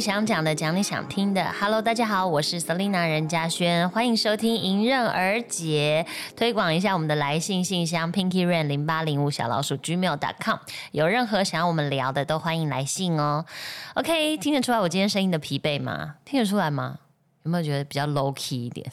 想讲的，讲你想听的。Hello，大家好，我是 Selina 任嘉轩，欢迎收听迎刃而解，推广一下我们的来信信箱 Pinky Rain 零八零五小老鼠 gmail.com，有任何想要我们聊的，都欢迎来信哦。OK，听得出来我今天声音的疲惫吗？听得出来吗？有没有觉得比较 low key 一点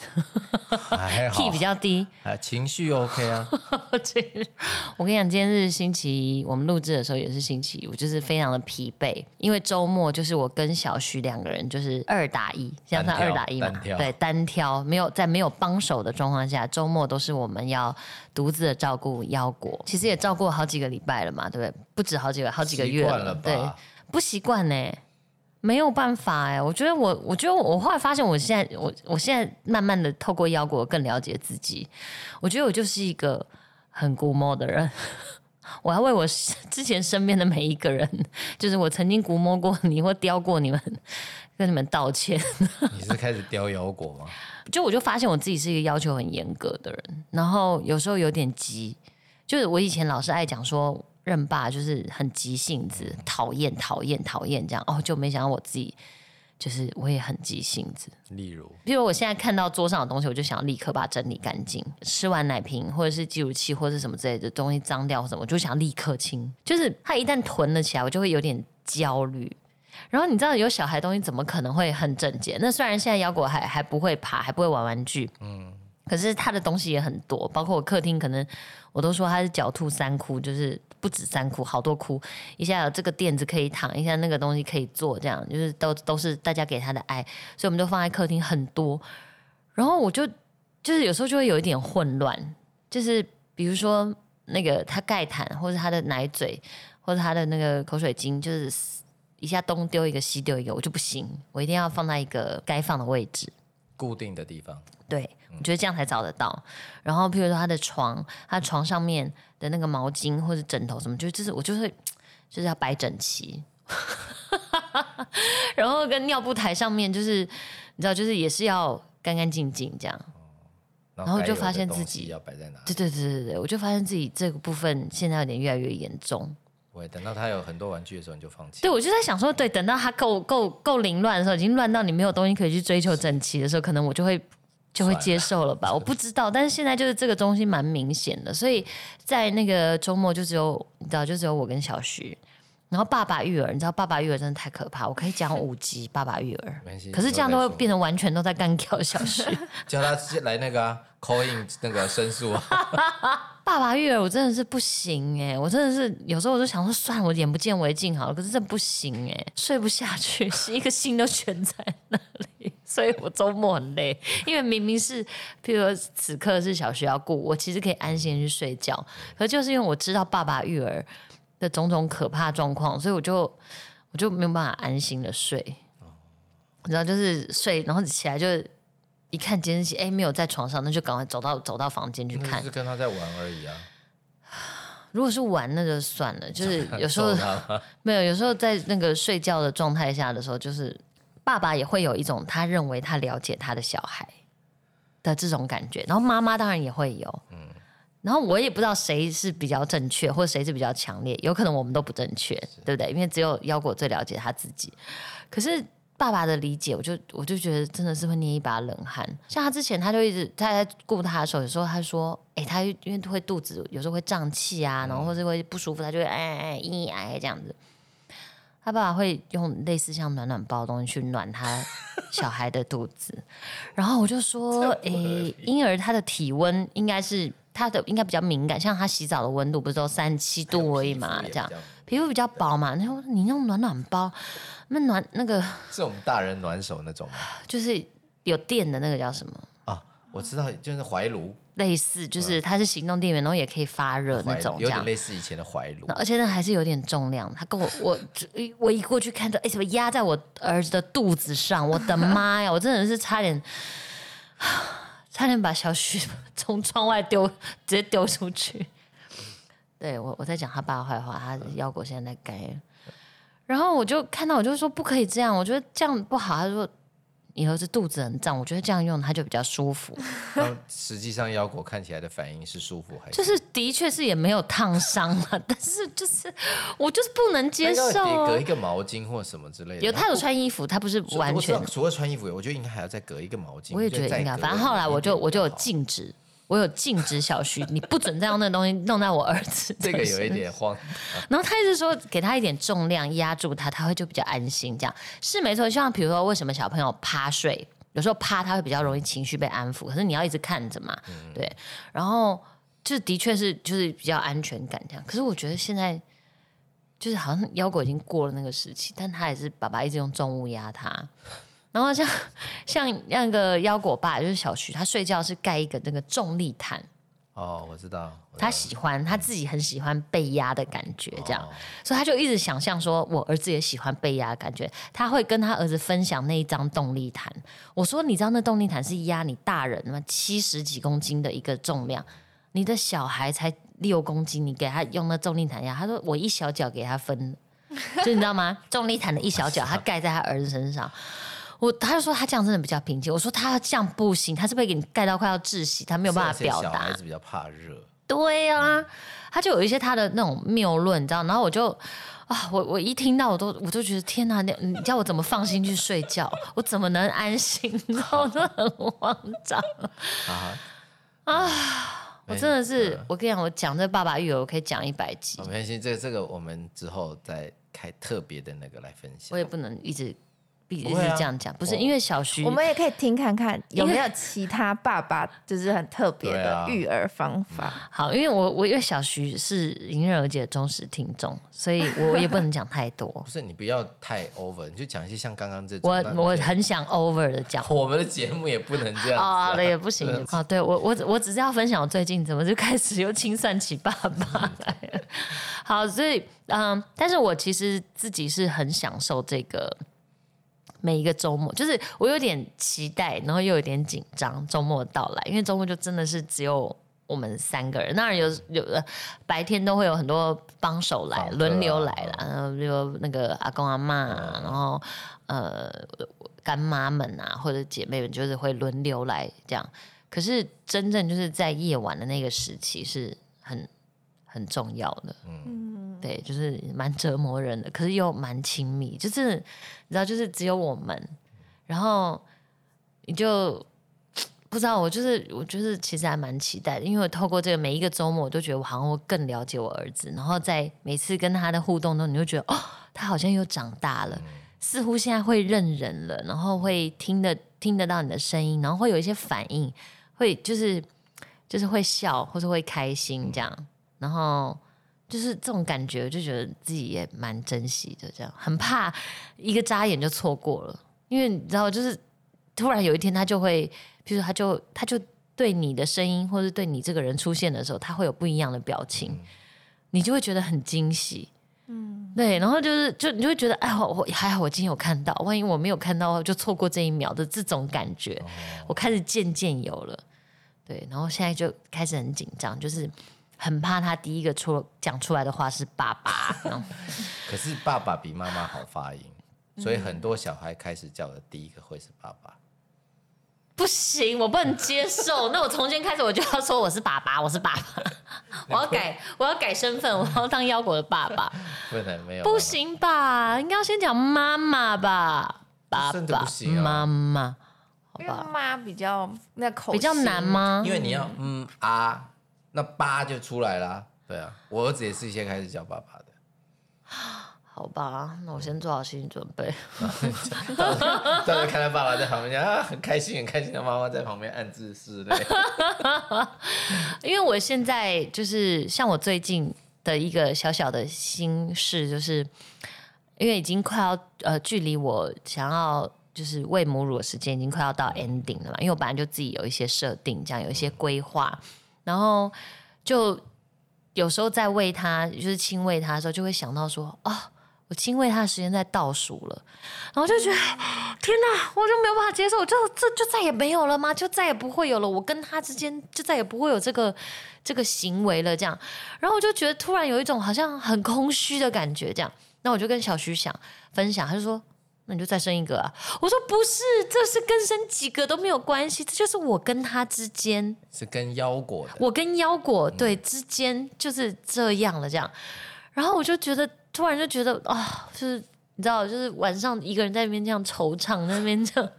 还好？key 比较低。啊，情绪 OK 啊，我跟你讲，今天是星期一，我们录制的时候也是星期一，我就是非常的疲惫，因为周末就是我跟小徐两个人就是二打一，像他二打一嘛对，单挑，没有在没有帮手的状况下，周末都是我们要独自的照顾腰果，其实也照顾了好几个礼拜了嘛，对不对？不止好几个，好几个月了吧对，不习惯呢。没有办法哎，我觉得我，我觉得我后来发现，我现在，我我现在慢慢的透过腰果更了解自己。我觉得我就是一个很古摸的人，我要为我 之前身边的每一个人，就是我曾经估摸过你或雕过你们，跟你们道歉。你是开始雕腰果吗？就我就发现我自己是一个要求很严格的人，然后有时候有点急。就是我以前老是爱讲说任爸就是很急性子，讨厌讨厌讨厌这样，哦，就没想到我自己就是我也很急性子。例如，比如我现在看到桌上的东西，我就想要立刻把它整理干净。吃完奶瓶或者是计乳器或者是什么之类的东西脏掉或什么，我就想立刻清。就是它一旦囤了起来，我就会有点焦虑。然后你知道有小孩东西怎么可能会很整洁？那虽然现在腰果还还不会爬，还不会玩玩具，嗯，可是他的东西也很多，包括我客厅可能我都说他是狡兔三窟，就是不止三窟，好多窟。一下有这个垫子可以躺，一下那个东西可以坐，这样就是都都是大家给他的爱，所以我们就放在客厅很多。然后我就就是有时候就会有一点混乱，就是比如说那个他盖毯，或者他的奶嘴，或者他的那个口水巾，就是一下东丢一个西丢一个，我就不行，我一定要放在一个该放的位置。固定的地方，对，我觉得这样才找得到。然后，譬如说他的床，他床上面的那个毛巾或者枕头什么，就就是我就会 就是要摆整齐。然后跟尿布台上面，就是你知道，就是也是要干干净净这样。然然后就发现自己要摆在哪？对对对对对，我就发现自己这个部分现在有点越来越严重。不会等到他有很多玩具的时候你就放弃。对，我就在想说，对，等到他够够够凌乱的时候，已经乱到你没有东西可以去追求整齐的时候，可能我就会就会接受了吧？我不知道，但是现在就是这个东西蛮明显的，所以在那个周末就只有你知道，就只有我跟小徐。然后爸爸育儿，你知道爸爸育儿真的太可怕，我可以讲 五集爸爸育儿没关系，可是这样都会变成完全都在干掉小徐。叫他直接来那个啊 call in 那个申诉啊，爸爸育儿我真的是不行哎、我真的是有时候我就想说，算了，我眼不见为净好了。可是这不行哎、睡不下去，是一个心都悬在那里，所以我周末很累，因为明明是，譬如说此刻是小学要顾，我其实可以安心地去睡觉，可是就是因为我知道爸爸育儿的种种可怕状况，所以我就我就没有办法安心的睡。你知道，就是睡，然后起来就一看监视器，哎，没有在床上，那就赶快走到走到房间去看就。是跟他在玩而已啊。如果是玩那就算了，就是 有时候 没有，有时候在那个睡觉的状态下的时候，就是爸爸也会有一种他认为他了解他的小孩的这种感觉，然后妈妈当然也会有，嗯，然后我也不知道谁是比较正确，或者谁是比较强烈，有可能我们都不正确，对不对？因为只有腰果最了解他自己，可是。爸爸的理解，我就我就觉得真的是会捏一把冷汗。像他之前，他就一直他在顾他的时候，有时候他说：“哎、他因为会肚子有时候会胀气啊，然后或者会不舒服，他就会哎哎哎咿哎这样子。”他爸爸会用类似像暖暖包的东西去暖他小孩的肚子，然后我就说：“ 哎、婴儿他的体温应该是他的应该比较敏感，像他洗澡的温度不是都三十七度而已嘛，这样皮肤比较薄嘛。然后你用暖暖包，那暖那个是我们大人暖手那种吗？就是有电的那个叫什么？啊，我知道，就是怀炉，类似就是它是行动电源，然后也可以发热那怀种。有点类似以前的怀炉。而且那还是有点重量，他跟我我我一过去看到，哎，怎么压在我儿子的肚子上？我的妈呀！我真的是差点，差点把小徐 从窗外丢，直接丢出去。对我我在讲他爸坏话，他腰果现在在该。然后我就看到，我就说不可以这样，我觉得这样不好。他说，你儿子肚子很胀，我觉得这样用它就比较舒服。然后实际上腰果看起来的反应是舒服还是？就是的确是也没有烫伤了，但是就是我就是不能接受、隔一。个毛巾或什么之类的。有他有穿衣服，他不是完全除了穿衣服，我觉得应该还要再隔一个毛巾。我也觉得应该，反正后来我就我就有禁止，我有禁止小徐，你不准再用那个东西弄到我儿子这个有一点慌。然后他一直说给他一点重量压住他，他会就比较安心。这样是没错。就像比如说，为什么小朋友趴睡，有时候趴他会比较容易情绪被安抚，可是你要一直看着嘛，对。然后就的确是就是比较安全感这样。可是我觉得现在就是好像腰果已经过了那个时期，但他也是爸爸一直用重物压他。然后像 像那个腰果爸就是小徐，他睡觉是盖一个那个重力毯。哦，我知道，他喜欢，他自己很喜欢被压的感觉，这样，哦所以他就一直想象说，我儿子也喜欢被压的感觉。他会跟他儿子分享那一张动力毯。我说，你知道那动力毯是压你大人吗？七十几公斤的一个重量，你的小孩才六公斤，你给他用那重力毯压，他说我一小脚给他分，就你知道吗？重力毯的一小脚，他 盖在他儿子身上。我他就说他这样真的比较平静。我说他这样不行，他是不是给你盖到快要窒息？他没有办法表达小孩。子比较怕热，对呀、他就有一些他的那种谬论，你知道，然后我就啊，我我一听到我都我就觉得天哪，你你叫我怎么放心去睡觉？我怎么能安心？然后我真的很慌张啊，我真的是嗯，我跟你讲，我讲这爸爸育儿，我可以讲一百集哦，没关系，这个这个我们之后再开特别的那个来分享我。也不能一直一直不会啊这样讲，不是因为小徐我们也可以听看看有没有其他爸爸就是很特别的育儿方法。好，因为我我因为小徐是迎刃而解的忠实听众，所以我也不能讲太多。不是你不要太 over，你就讲一些像刚刚这种。我我很想 over 的讲。我们的节目也不能这样子啊，啊那也不行啊！对我，我我只是要分享我最近怎么就开始又清算起爸爸来了。好，所以嗯，但是我其实自己是很享受这个每一个周末，就是我有点期待，然后又有点紧张周末的到来，因为周末就真的是只有。我们三个人，当然有有的白天都会有很多帮手来轮流来啦，然后就那个阿公阿妈啊，然后呃干妈们啊，或者姐妹们，就是会轮流来这样。可是真正就是在夜晚的那个时期是很很重要的，嗯，对，就是蛮折磨人的，可是又蛮亲密，就是你知道，就是只有我们，然后你就不知道，我就是我就是其实还蛮期待的，因为我透过这个每一个周末，我都觉得我好像会更了解我儿子，然后在每次跟他的互动中，你就觉得哦，他好像又长大了，似乎现在会认人了，然后会听得听得到你的声音，然后会有一些反应，会就是就是会笑或者会开心这样，然后就是这种感觉，就觉得自己也蛮珍惜的，这样很怕一个眨眼就错过了，因为你知道，就是突然有一天他就会，比如说他就他就对你的声音或者对你这个人出现的时候，他会有不一样的表情，你就会觉得很惊喜。嗯，对，然后就是，就你就会觉得，哎，我我还好，我今天有看到，万一我没有看到，就错过这一秒的这种感觉，我开始渐渐有了。对，然后现在就开始很紧张，就是很怕他第一个出讲出来的话是爸爸。可是爸爸比妈妈好发音，所以很多小孩开始叫的第一个会是爸爸。不行，我不能接受。那我从今天开始我就要说我是爸爸，我是爸爸，我要改，我要改身份，我要当腰果的爸爸。不能没有不，行吧？应该要先讲妈妈吧，爸爸不行啊妈妈，好因为吧？妈比较那口比较型难？吗？因为你要嗯啊，那八就出来啦。对啊，我儿子也是先开始叫爸爸的。好吧，那我先做好心理准备。到时看到爸爸在旁边讲啊，很开心很开心的妈妈在旁边暗自拭泪。因为我现在就是像我最近的一个小小的心事，就是因为已经快要呃距离我想要就是喂母乳的时间已经快要到 ending 了嘛，因为我本来就自己有一些设定，这样有一些规划，然后就有时候在喂它，就是亲喂它的时候，就会想到说啊。我亲喂它的时间在倒数了，然后就觉得天哪，我就没有办法接受，就这就再也没有了吗？就再也不会有了，我跟他之间就再也不会有这个这个行为了，这样。然后我就觉得突然有一种好像很空虚的感觉，这样。那我就跟小徐想分享，他就说：“那你就再生一个啊。我说不是，这是跟生几个都没有关系，这就是我跟他之间，是跟腰果的，我跟腰果对之间就是这样了，这样。然后我就觉得，突然就觉得啊、就是你知道，就是晚上一个人在那边这样惆怅，在那边这样。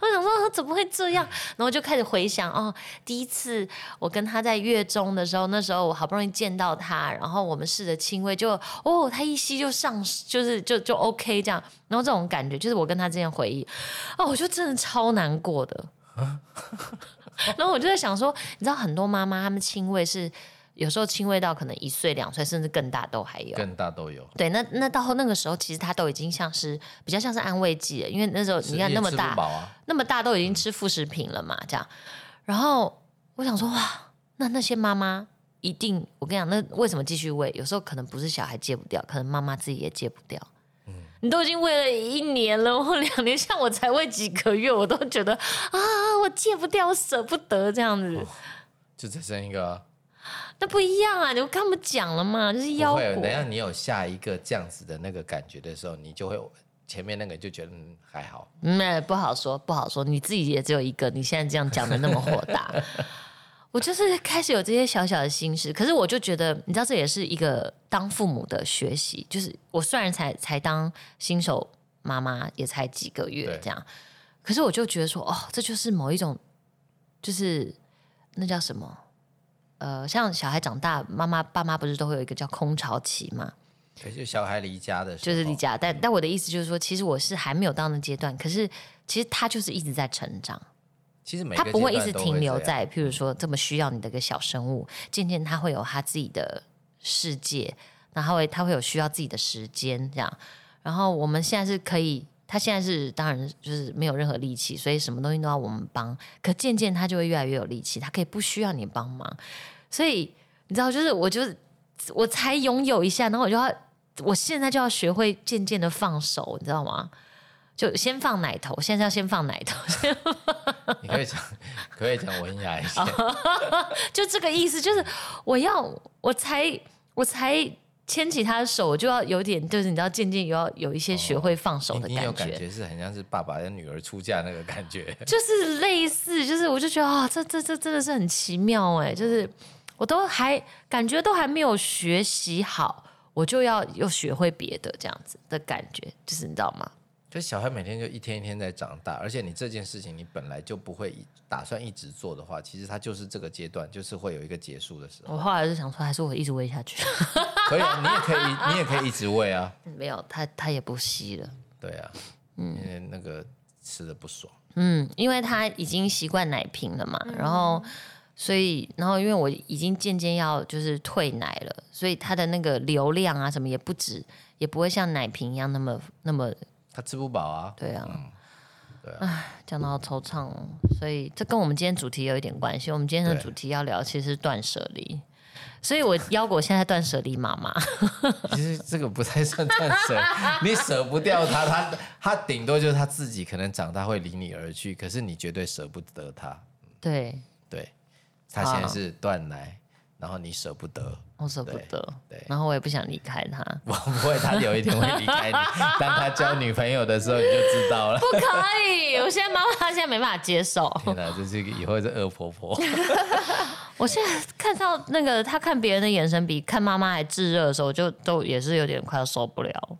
我想说怎么会这样，然后就开始回想哦，第一次我跟他在月中的时候，那时候我好不容易见到他，然后我们试着亲喂，就哦，他一吸就上，就是就就 OK 这样，然后这种感觉就是我跟他之间回忆，哦，我就真的超难过的。然后我就在想说，你知道很多妈妈她们亲喂是有时候亲喂到可能一岁两岁甚至更大都还有，更大都有。对，那那到后那个时候，其实他都已经像是比较像是安慰剂了，因为那时候你看那么大，啊，那么大都已经吃副食品了嘛，这样。然后我想说，哇，那那些妈妈一定，我跟你讲，那为什么继续喂？有时候可能不是小孩戒不掉，可能妈妈自己也戒不掉。你都已经喂了一年了，或两年，像我才喂几个月，我都觉得啊，我戒不掉，我舍不得这样子。就再生一个啊。那不一样啊！你跟他们讲了嘛，就是腰。等下你有下一个这样子的那个感觉的时候，你就会前面那个就觉得嗯还好。嗯，不好说，不好说。你自己也只有一个，你现在这样讲的那么火大，我就是开始有这些小小的心事。可是我就觉得，你知道，这也是一个当父母的学习。就是我虽然才才当新手妈妈，也才几个月这样，可是我就觉得说，哦，这就是某一种，就是那叫什么？呃，像小孩长大，妈妈爸妈不是都会有一个叫空巢期嘛？可是小孩离家的时候，就是离家。但但我的意思就是说，其实我是还没有到那阶段，可是其实他就是一直在成长，其实每他不会一直停留在譬如说这么需要你的一个小生物，渐渐他会有他自己的世界，然后他会有需要自己的时间这样。然后我们现在是可以。他现在是当然就是没有任何力气，所以什么东西都要我们帮。可渐渐他就会越来越有力气，他可以不需要你帮忙。所以你知道，就是我就是我才拥有一下，然后我就要我现在就要学会渐渐的放手，你知道吗？就先放奶头，现在要先放奶头，你可以讲，可以讲文雅一些。就这个意思，就是我要我才我才牵起他的手，我就要有点，就是你知道，渐渐有要有一些学会放手的你你有感觉。感觉是很像是爸爸跟女儿出嫁那个感觉。就是类似，就是我就觉得啊、这这这真的是很奇妙哎，就是我都还感觉都还没有学习好，我就要又学会别的这样子的感觉，就是你知道吗？就小孩每天就一天一天在长大，而且你这件事情你本来就不会一打算一直做的话，其实他就是这个阶段，就是会有一个结束的时候。我后来就想说，还是我一直喂下去，可以啊，你也可以，你也可以一直喂啊。没有他他也不吸了。对啊，因为那个吃的不爽。嗯，因为他已经习惯奶瓶了嘛，然后所以然后因为我已经渐渐要就是退奶了，所以他的那个流量啊什么也不止，也不会像奶瓶一样那么那么他吃不饱啊。对啊。讲到惆怅哦，所以这跟我们今天主题有一点关系。我们今天的主题要聊其实是断舍离，所以我腰果现在断舍离妈妈。其实这个不太算断舍，你舍不掉他，他他顶多就是他自己可能长大会离你而去，可是你绝对舍不得他。对，对，他现在是断奶，然后你舍不得，我舍不得，对然后我也不想离开他。我不会，他有一天会离开你。当他交女朋友的时候，你就知道了。不可以，我现在妈妈她现在没办法接受。天哪，这是一个以后是恶婆婆。我现在看到那个他看别人的眼神比看妈妈还炙热的时候，我就都也是有点快要受不了，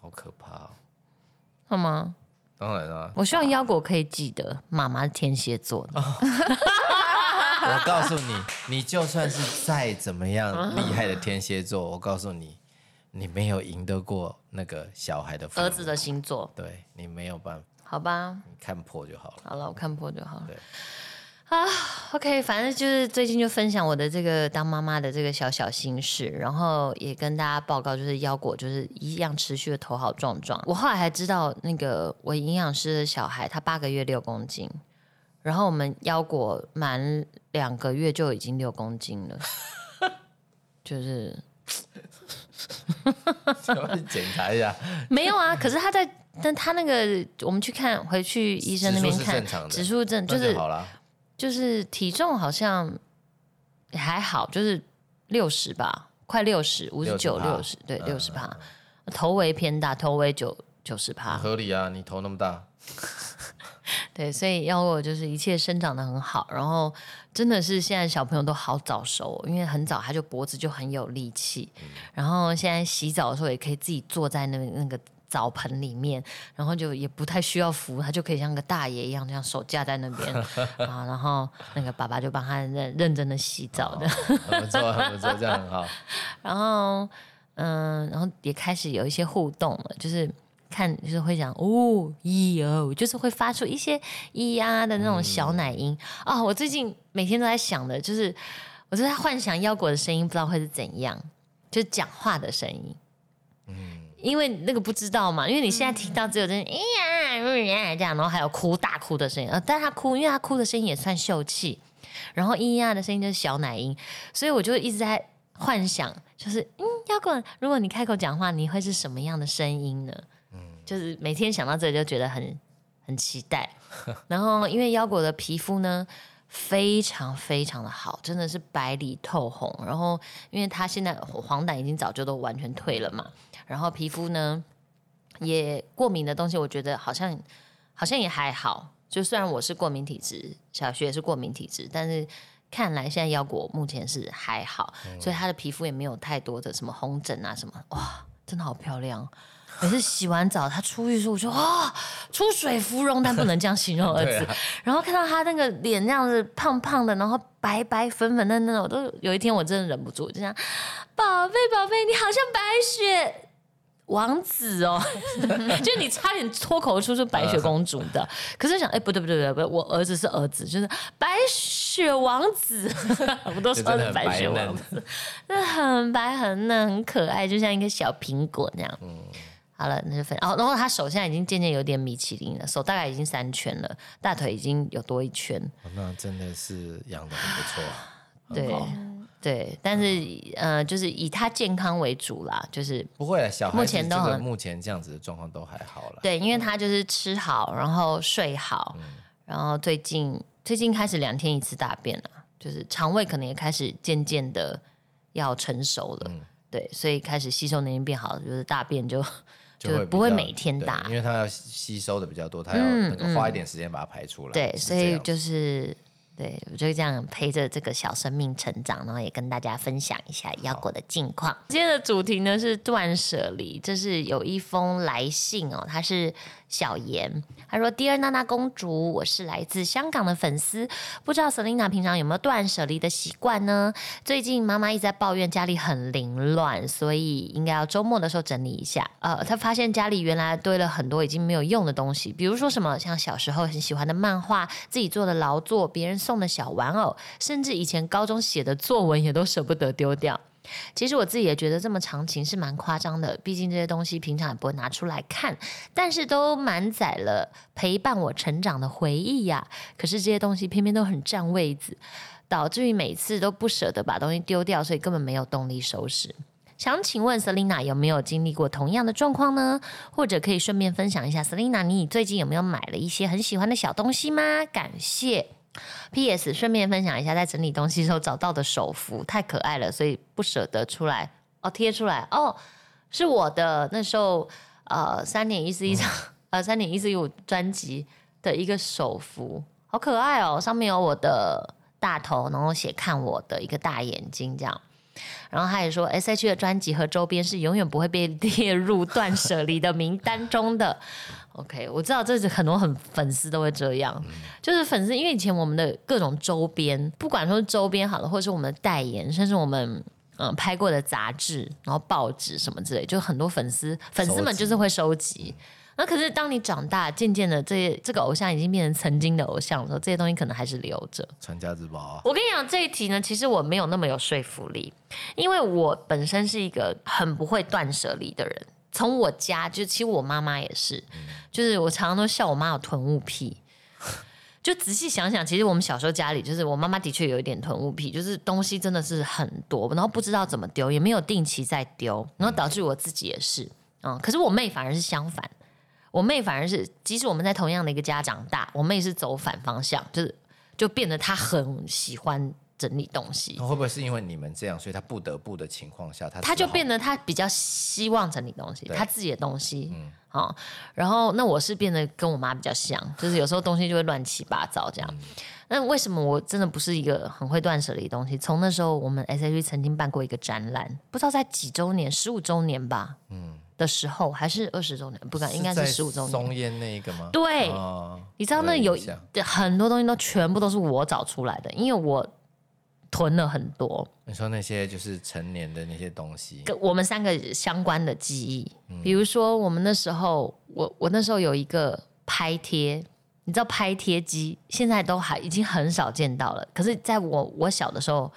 好可怕、哦！好吗？当然了，我希望腰果可以记得妈妈是天蝎座的，我告诉你，你就算是再怎么样厉害的天蝎座，我告诉你，你没有赢得过那个小孩的儿子的星座，对你没有办法，好吧？你看破就好了。好了，我看破就好了对。啊，OK，反正就是最近就分享我的这个当妈妈的这个小小心事，然后也跟大家报告，就是腰果就是一样持续的头好壮壮。我后来还知道，那个我营养师的小孩他八个月六公斤，然后我们腰果满两个月就已经六公斤了，就是 检查一下，没有啊。可是他在，但他那个我们去看，回去医生那边指数正常的指数正，就那是好了。就是体重好像也还好，就是六十吧，快六十，五十九、六十，对，嗯六十趴。头围偏大，头围九九十趴。合理啊，你头那么大，对，所以要我就是一切生长的很好，然后真的是现在小朋友都好早熟，因为很早他就脖子就很有力气，然后现在洗澡的时候也可以自己坐在那那个澡盆里面，然后就也不太需要扶，他就可以像个大爷一样这样手架在那边 啊，然后那个爸爸就帮他认认真的洗澡的，很不错，很不错，这样很好。然后嗯，然后也开始有一些互动了，就是。看就是会讲哦咿哦，就是会发出一些咿呀的那种小奶音啊、我最近每天都在想的，就是我就在幻想腰果的声音，不知道会是怎样，就讲话的声音。嗯因为那个不知道嘛，因为你现在听到只有这咿呀嗯呀这样，然后还有哭大哭的声音，呃，但他哭，因为他哭的声音也算秀气，然后咿呀的声音就是小奶音，所以我就一直在幻想，就是嗯，腰果，如果你开口讲话，你会是什么样的声音呢？就是每天想到这里就觉得很 很期待。然后因为腰果的皮肤呢非常非常的好，真的是白里透红。然后因为它现在黄疸已经早就都完全退了嘛，然后皮肤呢也过敏的东西，我觉得好像好像也还好。就虽然我是过敏体质，小学也是过敏体质，但是看来现在腰果目前是还好，所以她的皮肤也没有太多的什么红疹啊什么。哇，真的好漂亮！每次洗完澡，他出浴的时候，我就啊，出水芙蓉，但不能这样形容儿子。啊然后看到他那个脸那样子胖胖的，然后白白粉粉嫩嫩的，我都有一天我真的忍不住，就这样，宝贝宝贝，你好像白雪。王子哦，就你差点脱口而出是白雪公主的，可是想哎、不对不对不对，我儿子是儿子，就是白雪王子，我都说的很是白雪王子，那很白 很嫩很可爱，就像一个小苹果那样。好了，那就分。哦，然后他手现在已经渐渐有点米其林了，手大概已经三圈了，大腿已经有多一圈。哦那真的是养的很不错啊。对对，但是呃，就是以他健康为主啦，就是不会啊，小孩目前都很目前这样子的状况都还好了。对，因为他就是吃好，然后睡好，然后最近最近开始两天一次大便了，就是肠胃可能也开始渐渐的要成熟了，对，所以开始吸收能力变好，就是大便就就会不会每天打因，为它要吸收的比较多，它要嗯那个花一点时间把它排出来。对，所以就是对我就这样陪着这个小生命成长，然后也跟大家分享一下腰果的近况。今天的主题呢是断舍离，这是有一封来信哦，它是小妍，他说：“Dear 娜娜公主，我是来自香港的粉丝，不知道 Selina 平常有没有断舍离的习惯呢？最近妈妈一直在抱怨家里很凌乱，所以应该要周末的时候整理一下。呃，她发现家里原来堆了很多已经没有用的东西，比如说什么像小时候很喜欢的漫画、自己做的劳作、别人送的小玩偶，甚至以前高中写的作文也都舍不得丢掉。其实我自己也觉得这么长情是蛮夸张的，毕竟这些东西平常也不会拿出来看，但是都满载了陪伴我成长的回忆呀。可是这些东西偏偏都很占位子，导致于每次都不舍得把东西丢掉，所以根本没有动力收拾。想请问 Selina 有没有经历过同样的状况呢？或者可以顺便分享一下，Selina 你最近有没有买了一些很喜欢的小东西吗？感谢。P.S. 顺便分享一下，在整理东西的时候找到的手幅，太可爱了，所以不舍得出来哦，贴出来哦，是我的那时候呃三点一四一张、呃三点一四一五专辑的一个手幅，好可爱哦，上面有我的大头，然后写看我的一个大眼睛这样。然后他也说，S.H. 的专辑和周边是永远不会被列入断舍离的名单中的。OK，我知道这是很多很粉丝都会这样，就是粉丝，因为以前我们的各种周边，不管说是周边好了，或者是我们的代言，甚至我们嗯拍过的杂志，然后报纸什么之类，就很多粉丝粉丝们就是会收集。那可是当你长大，渐渐的这些这个偶像已经变成曾经的偶像的时候，这些东西可能还是留着。传家之宝啊。我跟你讲，这一题呢，其实我没有那么有说服力，因为我本身是一个很不会断舍离的人。从我家，就其实我妈妈也是，就是我常常都笑我妈有囤物癖。就仔细想想，其实我们小时候家里，就是我妈妈的确有一点囤物癖，就是东西真的是很多，然后不知道怎么丢，也没有定期在丢，然后导致我自己也是，嗯，可是我妹反而是相反，我妹反而是，即使我们在同样的一个家长大，我妹是走反方向，就是就变得她很喜欢整理东西。会不会是因为你们这样，所以她不得不的情况下，她她就变得她比较希望整理东西，她自己的东西，嗯好、然后那我是变得跟我妈比较像，就是有时候东西就会乱七八糟这样。那为什么我真的不是一个很会断舍离的东西？从那时候我们 S H 曾经办过一个展览，不知道在几周年，十五周年吧，嗯的时候，还是二十周年，不敢，应该在是十五周年。松烟那一个吗？对哦你知道那有很多东西都全部都是我找出来的，因为我囤了很多。你说那些就是成年的那些东西，跟我们三个相关的记忆，嗯比如说我们那时候，我我那时候有一个拍贴，你知道拍贴机现在都还已经很少见到了，可是在我我小的时候，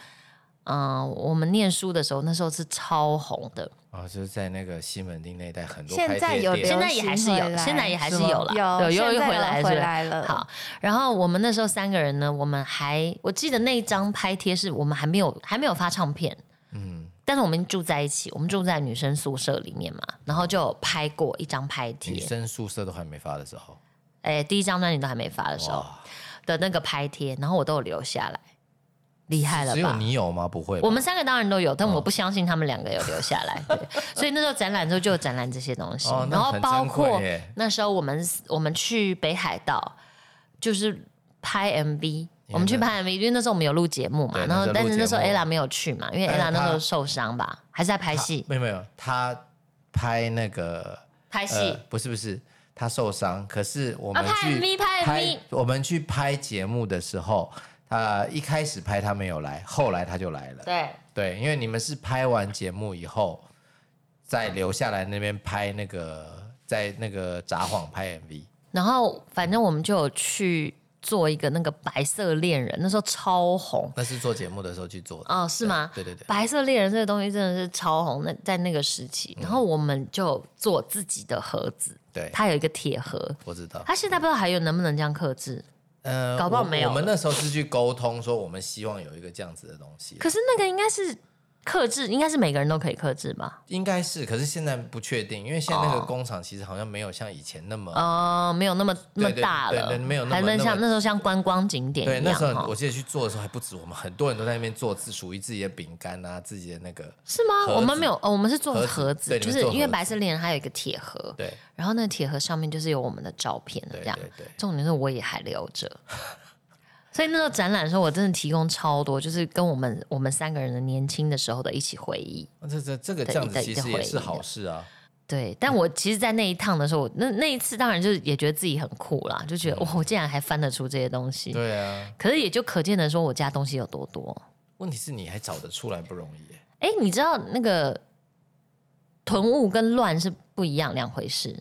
嗯、我们念书的时候，那时候是超红的，哦，就是在那个西门町那一带很多现拍贴店。在有现在也还是有现在也还是有了，有又又回来回来了。好，然后我们那时候三个人呢，我们还我记得那一张拍贴是我们还没有还没有发唱片，嗯，但是我们住在一起，我们住在女生宿舍里面嘛，然后就有拍过一张拍贴。女，生宿舍都还没发的时候，哎，第一张专辑都还没发的时候，的那个拍贴，然后我都有留下来，厉害了只有吧？你有吗？不会吧，我们三个当然都有，但我不相信他们两个有留下来。对，所以那时候展览之后就有展览这些东西，哦然后包括那时候我们我们去北海道，就是拍 MV。我们去拍 MV，因为那时候我们有录节目嘛，然后但是那时候 ella 没有去嘛，因为 ella 那时候受伤吧，还是在拍戏，没有没有，他拍那个拍戏呃，不是不是，他受伤，可是我们啊拍去 MV 拍 MV 我们去拍节目的时候，他一开始拍他没有来，后来他就来了。对，对，因为你们是拍完节目以后，再留下来那边拍那个，在那个札幌拍 MV。然后反正我们就有去做一个那个白色恋人，那时候超红。那是做节目的时候去做的。哦，是吗？对对对白色恋人这个东西真的是超红，那在那个时期，然后我们就做自己的盒子，对，它有一个铁盒，我知道。它现在不知道还有能不能这样克制，呃我搞不好没有我们那时候是去沟通说，我们希望有一个这样子的东西。可是那个应该是克制，应该是每个人都可以克制吧？应该是，可是现在不确定，因为现在那个哦工厂其实好像没有像以前那么。哦、没有那么那么大了，对对没有那么还能像那时候像观光景点对，那时候我记得去做的时候还不止我们，很多人都在那边做自属于自己的饼干啊，自己的那个是吗？我们没有，哦，我们是做盒子盒子，就是因为白色恋人还有一个铁盒，对然后那个铁盒上面就是有我们的照片这样。对对对。重点是我也还留着，所以那时候展览的时候，我真的提供超多，就是跟我们我们三个人的年轻的时候的一起回忆。那这这这个对这样其实也是好事啊。对，但我其实，在那一趟的时候，那那一次当然就是也觉得自己很酷啦，就觉得哇，我竟然还翻得出这些东西。嗯对啊，可是也就可见的说，我家东西有多多。问题是你还找得出来不容易耶。哎，你知道那个囤物跟乱是不一样两回事。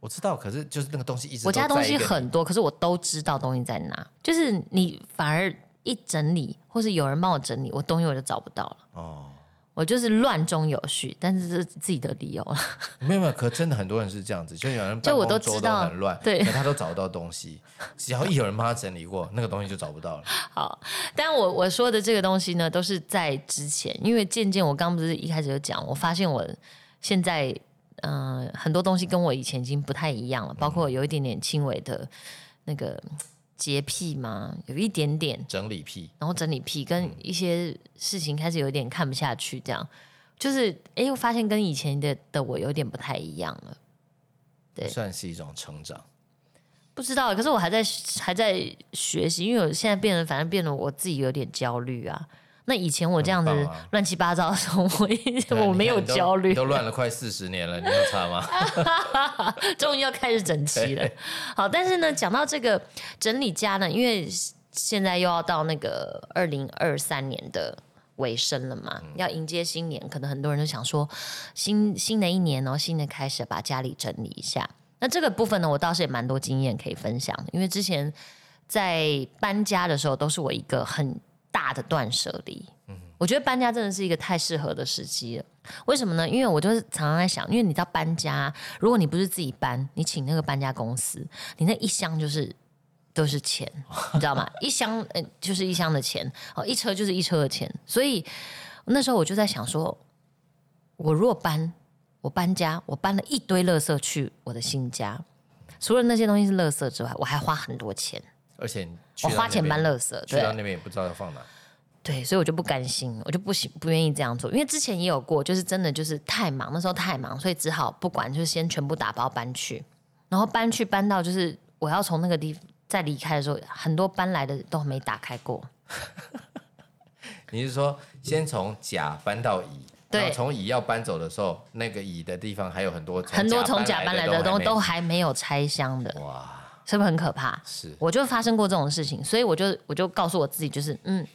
我知道，可是就是那个东西一直都我家东西很多，可是我都知道东西在哪。就是你反而一整理，或是有人帮我整理，我东西我就找不到了。哦，我就是乱中有序，但是这是自己的理由了。没有没有，可真的很多人是这样子，就有人就我都知道很乱，对可他都找不到东西，只要一有人帮他整理过，那个东西就找不到了。好，但我我说的这个东西呢，都是在之前，因为渐渐我刚不是一开始就讲，我发现我现在嗯、呃很多东西跟我以前已经不太一样了，包括有一点点轻微的那个嗯洁癖嘛，有一点点，整理癖，然后整理癖跟一些事情开始有点看不下去，这样就是哎，我发现跟以前的的我有点不太一样了。对算是一种成长。不知道，可是我还在还在学习，因为我现在变得，反正变得我自己有点焦虑啊。那以前我这样子乱七八糟的时候，我一 啊我没有焦虑，都乱了快四十年了，你有差吗？终于要开始整齐了。好，但是呢，讲到这个整理家呢，因为现在又要到那个二零二三年的尾声了嘛，嗯要迎接新年，可能很多人都想说，新新的一年哦，新的开始，把家里整理一下。那这个部分呢，我倒是也蛮多经验可以分享的，因为之前在搬家的时候，都是我一个很大的断舍离。我觉得搬家真的是一个太适合的时机了。为什么呢？因为我就是常常在想，因为你知道搬家，如果你不是自己搬，你请那个搬家公司，你那一箱就是都是钱，你知道吗？一箱呃就是一箱的钱，哦，一车就是一车的钱。所以那时候我就在想说，我如果搬，我搬家，我搬了一堆垃圾去我的新家，除了那些东西是垃圾之外，我还花很多钱，而且我花钱搬垃圾，去到那边也不知道要放哪。对，所以我就不甘心，我就不行，不愿意这样做，因为之前也有过，就是真的就是太忙，那时候太忙，所以只好不管，就是先全部打包搬去，然后搬去搬到就是我要从那个地再离开的时候，很多搬来的都没打开过，你是说先从甲搬到乙，对从乙要搬走的时候，那个乙的地方还有很多很多从甲搬来的都都都还没有拆箱的，哇，是不是很可怕？是我就发生过这种事情，所以我就我就告诉我自己，就是嗯，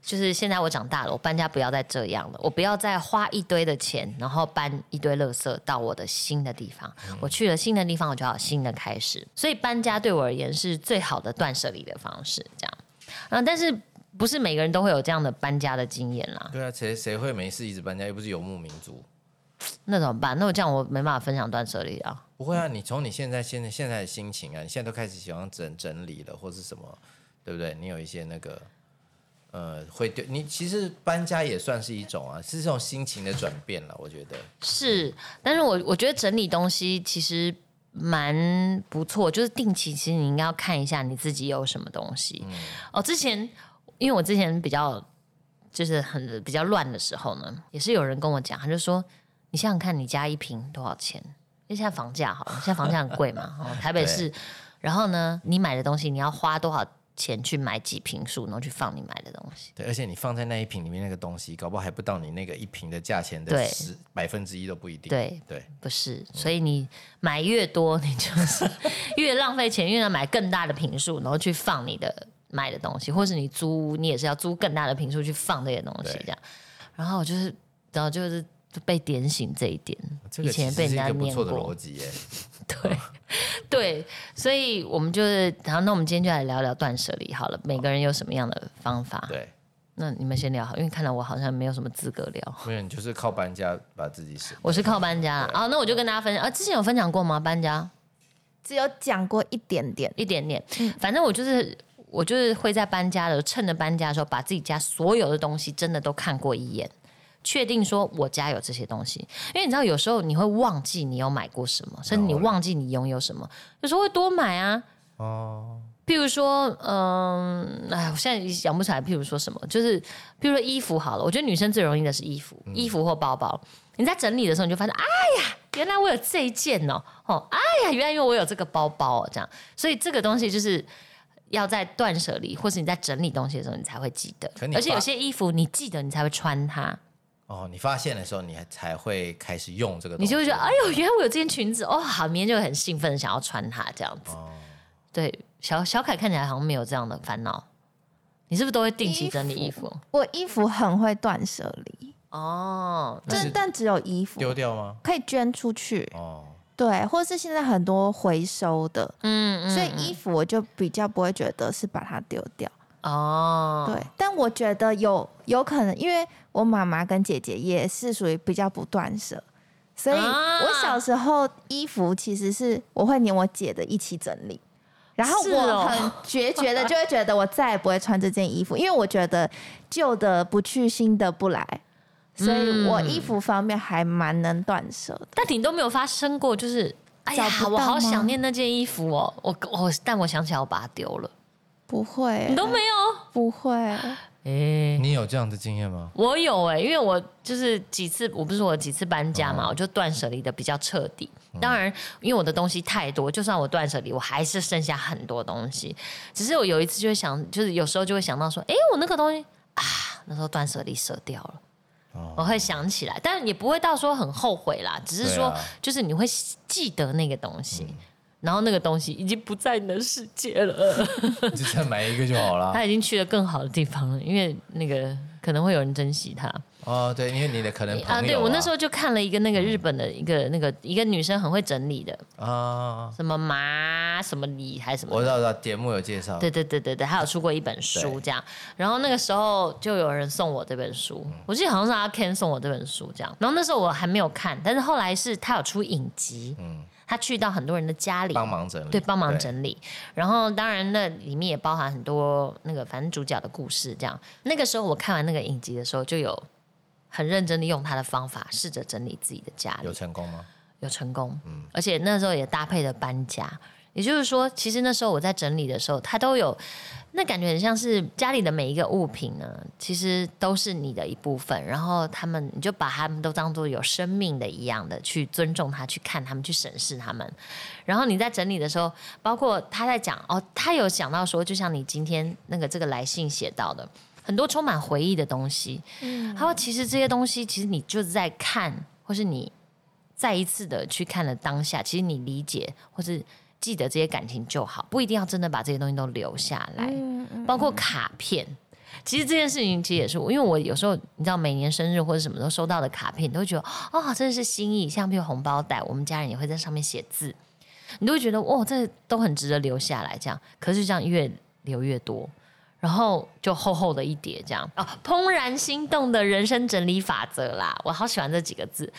就是现在我长大了，我搬家不要再这样了，我不要再花一堆的钱，然后搬一堆垃圾到我的新的地方。我去了新的地方，我就要有新的开始。所以搬家对我而言是最好的断舍离的方式，这样。啊，但是不是每个人都会有这样的搬家的经验啦？对啊，谁谁会没事一直搬家？又不是游牧民族。那怎么办？那我这样我没办法分享断舍离啊。不会啊，你从你现在现在现在的心情啊，你现在都开始喜欢整整理了，或是什么，对不对？你有一些那个，呃，会对你其实搬家也算是一种啊，是这种心情的转变了，我觉得。是，但是我我觉得整理东西其实蛮不错，就是定期其实你应该要看一下你自己有什么东西。哦，之前因为我之前比较就是很比较乱的时候呢，也是有人跟我讲，他就说你想想看你家一平多少钱？因为现在房价好了，现在房价很贵嘛，哦，台北市。然后呢，你买的东西你要花多少钱去买几瓶数，然后去放你买的东西？对，而且你放在那一瓶里面那个东西，搞不好还不到你那个一瓶的价钱的对十百分之一都不一定。对对，不是，所以你买越多，你就是 越浪费钱，越要买更大的瓶数，然后去放你的买的东西，或是你租，你也是要租更大的瓶数去放这些东西，这样。然后我就是，然后就是被点醒这一点，以前被人家念过错的逻，辑耶。对对，所以我们就是，然后那我们今天就来聊聊断舍离好了，每个人有什么样的方法？对，那你们先聊好，因为看到我好像没有什么资格聊。没有你就是靠搬家把自己省。我是靠搬家啊，那我就跟大家分享啊，之前有分享过吗？搬家？只有讲过一点点，一点点。反正我就是我就是会在搬家的，趁着搬家的时候，把自己家所有的东西真的都看过一眼，确定说我家有这些东西。因为你知道，有时候你会忘记你有买过什么，甚至你忘记你拥有什么，有时候会多买啊。哦，譬如说，嗯，哎，我现在想不起来。譬如说什么，就是譬如说衣服好了，我觉得女生最容易的是衣服，衣服或包包。你在整理的时候，你就发现，哎呀，原来我有这一件哦，哦，哎呀，原来因为我有这个包包哦，这样，所以这个东西就是要在断舍离，或是你在整理东西的时候，你才会记得而且有些衣服你记得，你才会穿它，哦，你发现的时候，你还才会开始用这个东西，你就会觉得，哎呦，原来我有这件裙子，哦，好，明天就会很兴奋的想要穿它，这样子。哦对，小小凯看起来好像没有这样的烦恼。你是不是都会定期整理衣服？我衣服很会断舍离，哦，那但但只有衣服丢掉吗？可以捐出去，哦，对，或是现在很多回收的，嗯所以衣服我就比较不会觉得是把它丢掉。哦，对，但我觉得有有可能，因为我妈妈跟姐姐也是属于比较不断舍，所以啊。我小时候衣服其实是我会连我姐的一起整理。然后我很。决绝的就会觉得我再也不会穿这件衣服，因为我觉得旧的不去，新的不来，所以我衣服方面还蛮能断舍的。但你都没有发生过，就是哎呀我好想念那件衣服哦，我我，但我想起来我把它丢了，不会，你都没有？不会，哎，你有这样的经验吗？我有哎、因为我就是几次，我不是说我几次搬家嘛，我就断舍离的比较彻底。当然，因为我的东西太多，就算我断舍离，我还是剩下很多东西。只是我有一次就会想，就是有时候就会想到说，哎、我那个东西啊，那时候断舍离舍掉了。哦我会想起来，但也不会到说很后悔啦，只是说，就是你会记得那个东西，然后那个东西已经不在你的世界了，就再买一个就好了。他已经去了更好的地方了，因为那个可能会有人珍惜他。哦，对，因为你的可能啊，对我那时候候就看了一个那个日本的一个那个一个女生很会整理的，啊，什么麻什么理还是什么。我知道，我知道，节目有介绍。对对对对对，她有出过一本书对这样，然后那个时候就有人送我这本书，我记得好像是阿 Ken 送我这本书这样，然后那时候我还没有看，但是后来是他有出影集，嗯，他去到很多人的家里帮忙整理，对，帮忙整理。然后当然那里面也包含很多那个反正主角的故事，这样。那个时候我看完那个影集的时候，就有很认真的用他的方法，试着整理自己的家里有，成功吗？有成功。而且那时候也搭配了搬家，也就是说，其实那时候我在整理的时候，它都有那感觉很像是家里的每一个物品呢，其实都是你的一部分。然后他们，你就把他们都当做有生命的一样的去尊重他，去看他们，去审视他们。然后你在整理的时候，包括他在讲哦，他有讲到说，就像你今天那个这个来信写到的，很多充满回忆的东西。嗯，他说其实这些东西，其实你就是在看，或是你再一次的去看了当下，其实你理解或是。记得这些感情就好，不一定要真的把这些东西都留下来。包括卡片，其实这件事情其实也是我，因为我有时候你知道，每年生日或者什么时候收到的卡片，你都会觉得哦，真的是心意。像比如红包袋，我们家人也会在上面写字，你都会觉得哦，这都很值得留下来。这样，可是这样越留越多，然后就厚厚的一叠这样哦，怦然心动的人生整理法则啦，我好喜欢这几个字，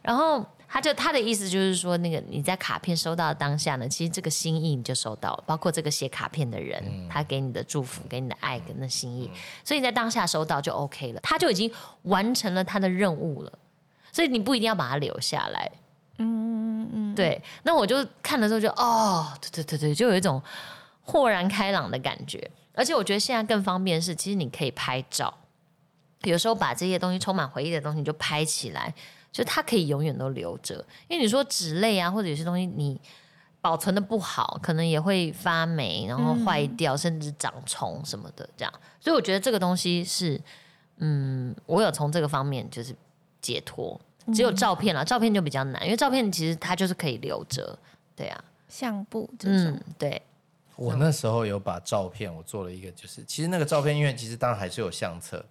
然后。他就他的意思就是说，那个你在卡片收到的当下呢，其实这个心意你就收到了，包括这个写卡片的人，他给你的祝福、给你的爱跟那心意，所以你在当下收到就 OK 了，他就已经完成了他的任务了，所以你不一定要把它留下来。嗯嗯，对。那我就看的时候就哦，对对对对，就有一种豁然开朗的感觉。而且我觉得现在更方便是，其实你可以拍照，有时候把这些东西充满回忆的东西你就拍起来。就它可以永远都留着，因为你说纸类啊，或者有些东西你保存的不好，可能也会发霉，然后坏掉，甚至长虫什么的，这样。所以我觉得这个东西是，嗯，我有从这个方面就是解脱。只有照片了，照片就比较难，因为照片其实它就是可以留着，对啊，相簿这种，对。我那时候有把照片，我做了一个，就是其实那个照片，因为其实当然还是有相册。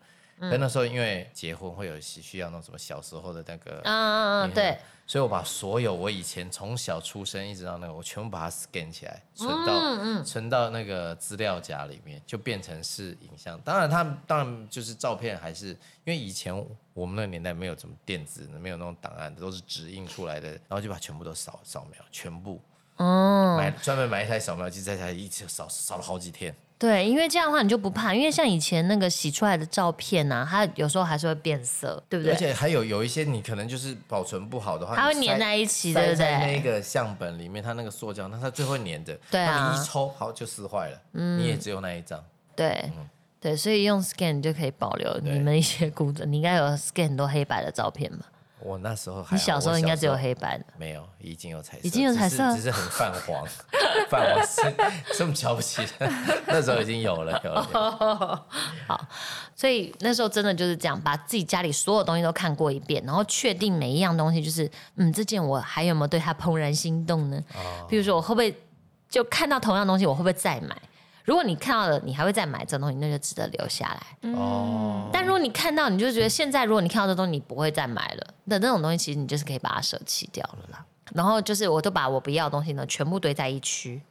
可那时候因为结婚会有需要那种什么小时候的那个，嗯嗯对，所以我把所有我以前从小出生一直到那个，我全部把它 scan 起来，存到存到那个资料夹里面，就变成是影像。当然，它当然就是照片，还是因为以前我们那个年代没有什么电子，没有那种档案，都是纸印出来的，然后就把全部都扫扫描，全部，哦，买专门买一台扫描机，在家一起扫扫了好几天。对，因为这样的话你就不怕，因为像以前那个洗出来的照片呐，它有时候还是会变色，对不对？而且还有有一些你可能就是保存不好的话，它会粘在一起，对不对？在那个相本里面，它那个塑胶，那它最后粘着，对啊，你一抽好就撕坏了，嗯，你也只有那一张，对，对，所以用 scan 就可以保留你们一些古的，你应该有 scan 很多黑白的照片吧？我那时候还，你小时候应该只有黑白的，没有，已经有彩色，已经有彩色，只是很泛黄，泛黄是这么瞧不起，那时候已经有了，有了。好，所以那时候真的就是这样，把自己家里所有东西都看过一遍，然后确定每一样东西就是，嗯，这件我还有没有对它怦然心动呢？哦，比如说我会不会就看到同样东西，我会不会再买？如果你看到了，你还会再买这东西，那就值得留下来。哦。但如果你看到，你就觉得现在如果你看到这东西，你不会再买了的那种东西，其实你就是可以把它舍弃掉了啦。然后就是，我都把我不要的东西呢，全部堆在一区。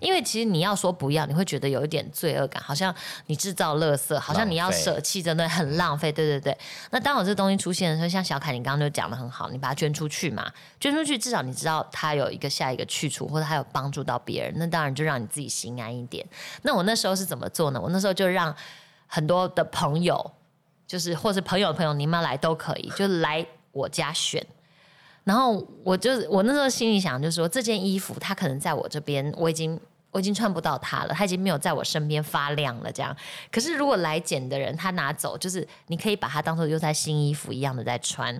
因为其实你要说不要，你会觉得有一点罪恶感，好像你制造垃圾，好像你要舍弃，真的很浪费。对对对。那当我这东西出现的时候，像小凯，你刚刚就讲的很好，你把它捐出去嘛，捐出去至少你知道它有一个下一个去处，或者它有帮助到别人，那当然就让你自己心安一点。那我那时候是怎么做呢？我那时候就让很多的朋友，就是或是朋友的朋友，你们来都可以，就来我家选。然后我就我那时候心里想，就是说这件衣服它可能在我这边，我已经我已经穿不到它了，它已经没有在我身边发亮了。这样，可是如果来捡的人他拿走，就是你可以把它当做又在新衣服一样的在穿。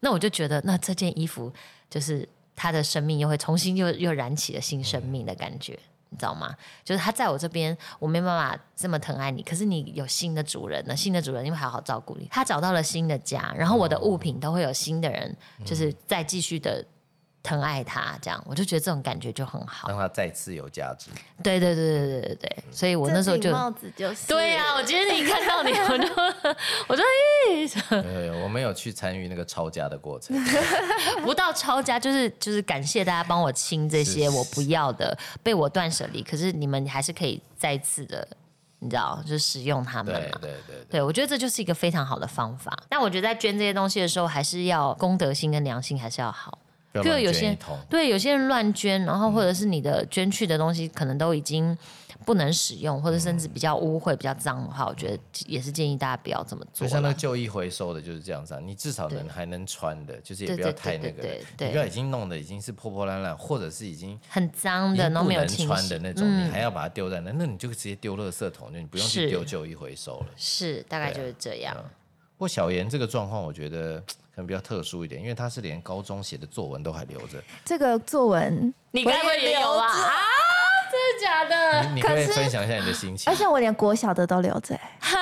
那我就觉得，那这件衣服就是它的生命又会重新又又燃起了新生命的感觉。你知道吗？就是他在我这边，我没办法这么疼爱你。可是你有新的主人了，新的主人因为好好照顾你，他找到了新的家，然后我的物品都会有新的人，就是再继续的。疼爱他，这样我就觉得这种感觉就很好，让他再次有价值。对对对对对对对，所以我那时候就帽子就是对呀，我今天一看到你，我就 我就咦，没有，我没有去参与那个抄家的过程，不到抄家，就是就是感谢大家帮我清这些我不要的，被我断舍离。可是你们还是可以再次的，你知道，就是使用它们嘛。对对对，对我觉得这就是一个非常好的方法。但我觉得在捐这些东西的时候，还是要公德心跟良心还是要好。就有些对有些人乱捐，然后或者是你的捐去的东西可能都已经不能使用，或者甚至比较污秽、比较脏的话，我觉得也是建议大家不要这么做。就像那个旧衣回收的，就是这样子啊。你至少能对还能穿的，就是也不要太那个对不要已经弄得已经是破破烂烂，或者是已经很脏的，然没有清洗穿的那种，嗯你还要把它丢在那，那你就直接丢垃圾桶，就你不用去是丢旧衣回收了。是大概就是这样。不过小严这个状况，我觉得可能比较特殊一点，因为他是连高中写的作文都还留着。这个作文，你该不会也有吧？啊，真的假的？你你可以分享一下你的心情而？且我连国小的都留着、欸，哈，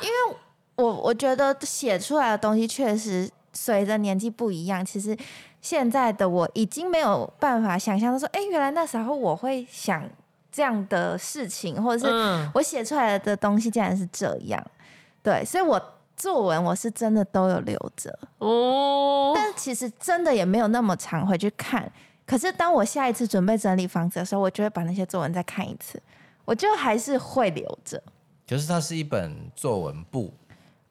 因为我我觉得写出来的东西确实随着年纪不一样，其实现在的我已经没有办法想象到说，哎、原来那时候我会想这样的事情，或者是嗯，我写出来的东西竟然是这样，对，所以我作文我是真的都有留着，哦，但其实真的也没有那么常回去看。可是当我下一次准备整理房子的时候，我就会把那些作文再看一次，我就还是会留着。可是它是一本作文簿，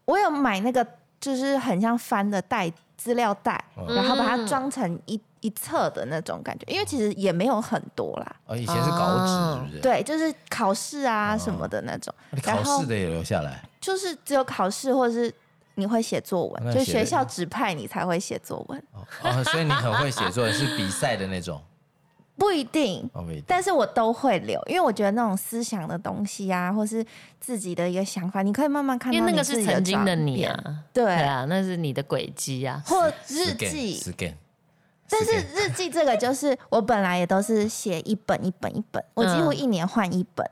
我有买那个就是很像翻的袋资料袋，嗯然后把它装成一一册的那种感觉，因为其实也没有很多啦。哦，以前是稿纸，是不是？，对，就是考试啊什么的那种，你考试的也留下来。就是只有考试或者是你会写作文，就学校指派你才会写作文，哦哦，所以你很会写作文，是比赛的那种。不一定。但是我都会留，因为我觉得那种思想的东西啊，或是自己的一个想法，你可以慢慢看到因为那个是曾经的，你啊，对对啊，那是你的轨迹啊。或日记但是日记这个就是我本来也都是写一本一本一本，我几乎嗯一年换一本，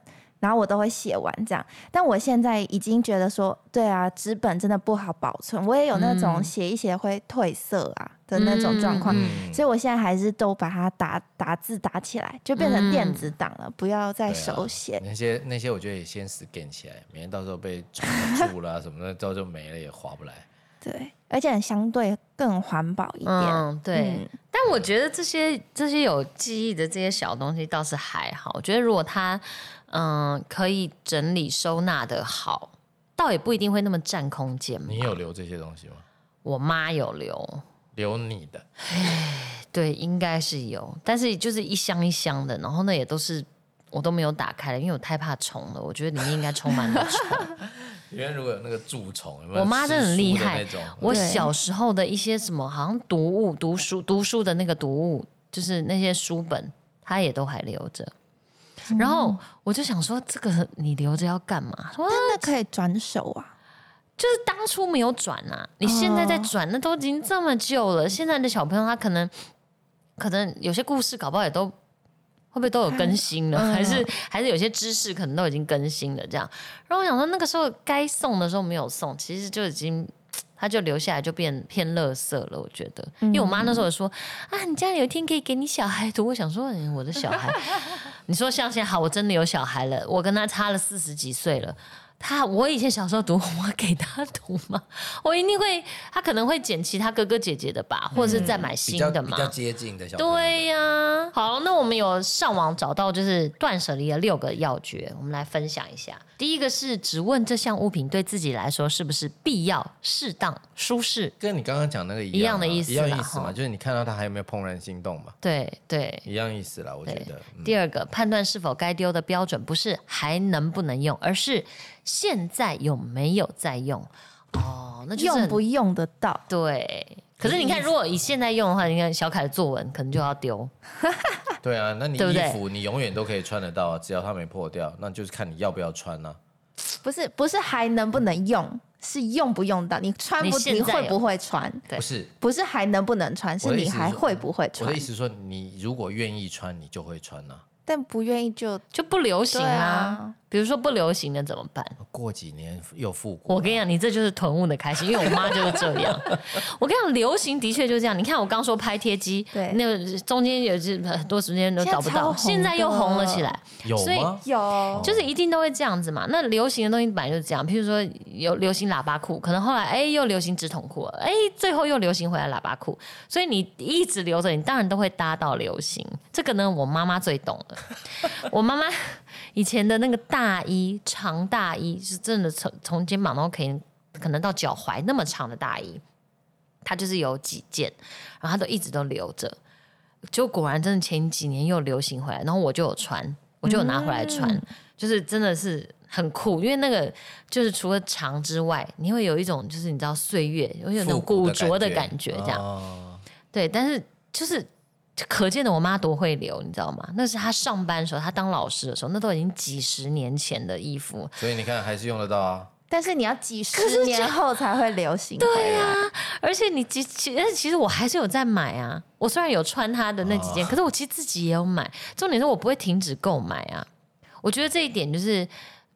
然后我都会写完这样。但我现在已经觉得说，对啊，纸本真的不好保存，我也有那种嗯写一写会褪色啊的那种状况。嗯所以我现在还是都把它打打字打起来，就变成电子档了，不要再手写。那些那些，我觉得也先 scan 起来，免得到时候被虫蛀啦什么的，之后就没了，也划不来。对，而且相对更环保一点。嗯，对。嗯但我觉得这些这些有记忆的这些小东西倒是还好。我觉得如果它嗯可以整理收纳的好，倒也不一定会那么占空间。你有留这些东西吗？我妈有留，留你的，对，应该是有，但是就是一箱一箱的，然后呢也都是我都没有打开，因为我太怕虫了。我觉得里面应该充满了虫。里面如果有那个蛀虫，有没有我妈真的很厉害我小时候的一些什么，好像读物、读书、读书的那个读物，就是那些书本，她也都还留着。然后我就想说，这个你留着要干嘛？说但那可以转手啊。就是当初没有转啊，你现在在转，那都已经这么旧了。现在的小朋友他可能可能有些故事搞不好也都会不会都有更 新了，嗯还是还是有些知识可能都已经更新了这样。然后我想说，那个时候该送的时候没有送，其实就已经。他就留下来就变偏垃圾了，我觉得，因为我妈那时候有说啊，你家里有一天可以给你小孩读。我想说，嗯我的小孩，你说像现在好，我真的有小孩了，我跟他差了四十几岁了。他我以前小时候读，我给他读吗？我一定会，他可能会捡其他哥哥姐姐的吧，或者是再买新的嘛。较比较接近的小对呀、好，那我们有上网找到就是断舍离的六个要诀，我们来分享一下。第一个是只问这项物品对自己来说是不是必要、适当、舒适。跟你刚刚讲那个一一样的意思啦意思嘛，就是你看到他还有没有怦然心动嘛，对对，一样意思啦，我觉得。嗯第二个，判断是否该丢的标准不是还能不能用，而是现在有没有在用。哦，那就是用不用得到？对。可是你看，如果以现在用的话，你看小凯的作文可能就要丢。对啊，那你对不对衣服你永远都可以穿得到啊，只要它没破掉，那就是看你要不要穿啊。不是不是还能不能用，是用不用到。你穿不你现在有你会不会穿？对不是不是还能不能穿，是你我的意思是说还会不会穿我穿的意？思是说，你如果愿意穿，你就会穿啊。但不愿意就就不流行对啊啊。比如说不流行的怎么办？过几年又复古。我跟你讲，你这就是囤物的开心，因为我妈就是这样。我跟你讲，流行的确就这样。你看我刚说拍贴机，对那个中间有是很多时间都找不到，现现在又红了起来。有所以吗？有就是一定都会这样子嘛。那流行的东西本来就是这样，譬如说有流行喇叭裤，可能后来哎又流行直筒裤了，哎最后又流行回来喇叭裤，所以你一直留着，你当然都会搭到流行。这个呢，我妈妈最懂了。我妈妈以前的那个大衣，长大衣是真的从从肩膀然后可以可能到脚踝那么长的大衣，它就是有几件，然后它都一直都留着。就果然真的前几年又流行回来，然后我就有穿，我我就有拿回来穿，就是真的是很酷，因为那个就是除了长之外，你会有一种就是你知道岁月，有一种古古着的感感觉，这样。哦对，但是就是可见的我妈多会留，你知道吗？那是她上班的时候，她当老师的时候，那都已经几十年前的衣服。所以你看还是用得到啊。但是你要几十年后才会流行。对呀、而且你其其但是其实我还是有在买啊。我虽然有穿她的那几件，可是我其实自己也有买。重点是我不会停止购买啊。我觉得这一点就是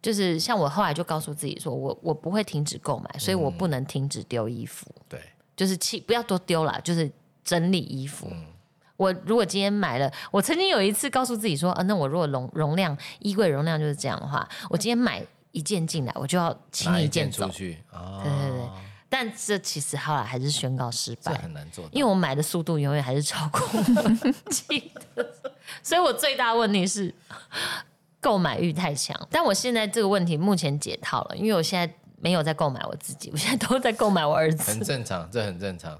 就是像我后来就告诉自己说，我我不会停止购买，所以我不能停止丢衣服。对，就是弃不要多丢啦，就是整理衣服。我如果今天买了，我曾经有一次告诉自己说，啊，那我如果容容量衣柜容量就是这样的话，我今天买一件进来，我就要清拿一一件走。出去啊，对对对但这其实后来还是宣告失这败，很难做到。因为我买的速度永远还是超过我记得，所以我最大问题是购买欲太强。但我现在这个问题目前解套了，因为我现在没有在购买我自己，我现在都在购买我儿子很。正常，这很正常。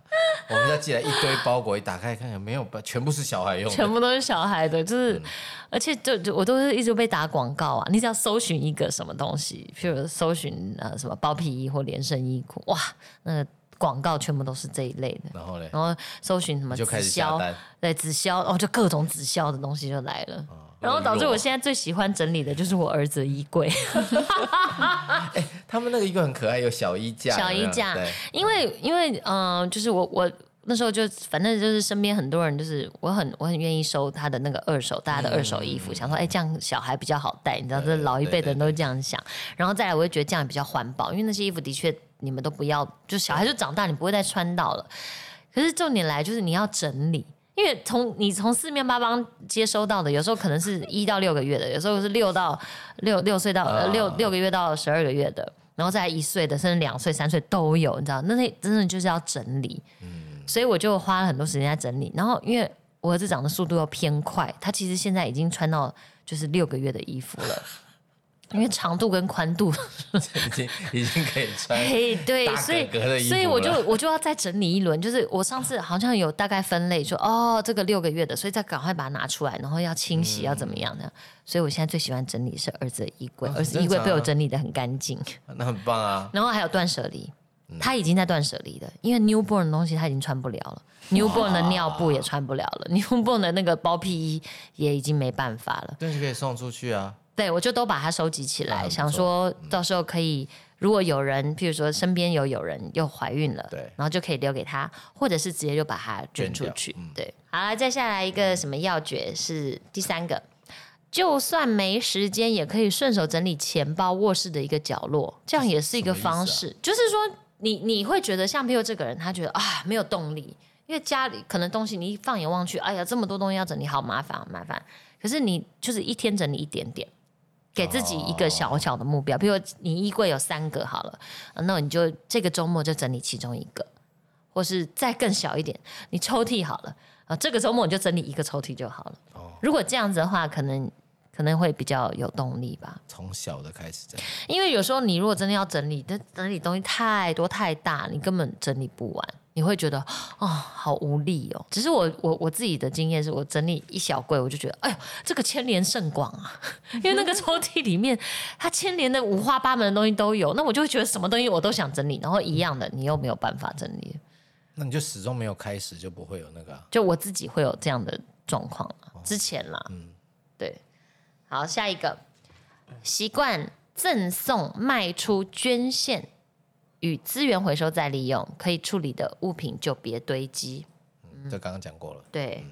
我们家寄来一堆包裹，一打开看看，没有吧，全部是小孩用的。全部都是小孩的，就是，嗯而且就就我都是一直被打广告啊！你只要搜寻一个什么东西，譬如搜寻呃什么包皮衣或连身衣裤，哇，那个广告全部都是这一类的。然后嘞，然后搜寻什么直就开始下销，单。对直销，哦，就各种直销的东西就来了。然后导致我现在最喜欢整理的就是我儿子的衣柜，他们那个衣柜很可爱，有小衣架，小衣架对，因为因为嗯、呃就是我我那时候就反正就是身边很多人就是我很我很愿意收他的那个二手大家的二手衣服，想说哎这样小孩比较好带，你知道这老一辈的人对都这样想，然后再来我会觉得这样比较环保，因为那些衣服的确你们都不要，就小孩就长大你不会再穿到了，可是重点来就是你要整理。因为从你从四面八方接收到的，有时候可能是一到六个月的，有时候是六到六六岁到、呃啊六六个月到十二个月的，然后再一岁的，甚至两岁、三岁都有，你知道，那那真的就是要整理。嗯所以我就花了很多时间在整理。然后因为我儿子长的速度又偏快，他其实现在已经穿到就是六个月的衣服了。因为长度跟宽度，已经已经可以穿。嘿，对，所以所以我就我就要再整理一轮。就是我上次好像有大概分类说，哦，这个六个月的，所以再赶快把它拿出来，然后要清洗，要怎么样的。所以我现在最喜欢整理是儿子的衣柜，哦儿子衣柜被我整理的很干净。那很棒啊！然后还有断舍离，嗯他已经在断舍离了，因为 newborn 的东西他已经穿不了了，newborn 的尿布也穿不了了，newborn 的那个包屁衣也已经没办法了。但是可以送出去啊。对，我就都把它收集起来，啊想说到时候可以，如果有人，譬如说身边有有人又怀孕了，对然后就可以留给他，或者是直接就把它捐出去。嗯对，好了，再下来一个什么要诀是第三个。就算没时间，也可以顺手整理钱包、卧室的一个角落，这样也是一个方式。就是说，你你会觉得像譬如这个人，他觉得啊没有动力，因为家里可能东西你一放眼望去，哎呀这么多东西要整理，好麻烦，好麻烦。可是你就是一天整理一点点，给自己一个小小的目标，比如你衣柜有三个好了，啊那你就这个周末就整理其中一个，或是再更小一点，你抽屉好了啊，这个周末你就整理一个抽屉就好了。哦，如果这样子的话，可能可能会比较有动力吧。从小的开始整理。因为有时候你如果真的要整理，但整理东西太多太大，你根本整理不完，你会觉得哦好无力哦。只是我我我自己的经验是我整理一小柜，我就觉得哎呦这个牵连甚广啊，因为那个抽屉里面它牵连的五花八门的东西都有，那我就会觉得什么东西我都想整理，然后一样的你又没有办法整理，那你就始终没有开始，就不会有那个啊、就我自己会有这样的状况啦之前啦，嗯。对，好下一个。习惯赠送、卖出、捐献与资源回收再利用，可以处理的物品就别堆积。嗯这刚刚讲过了。对，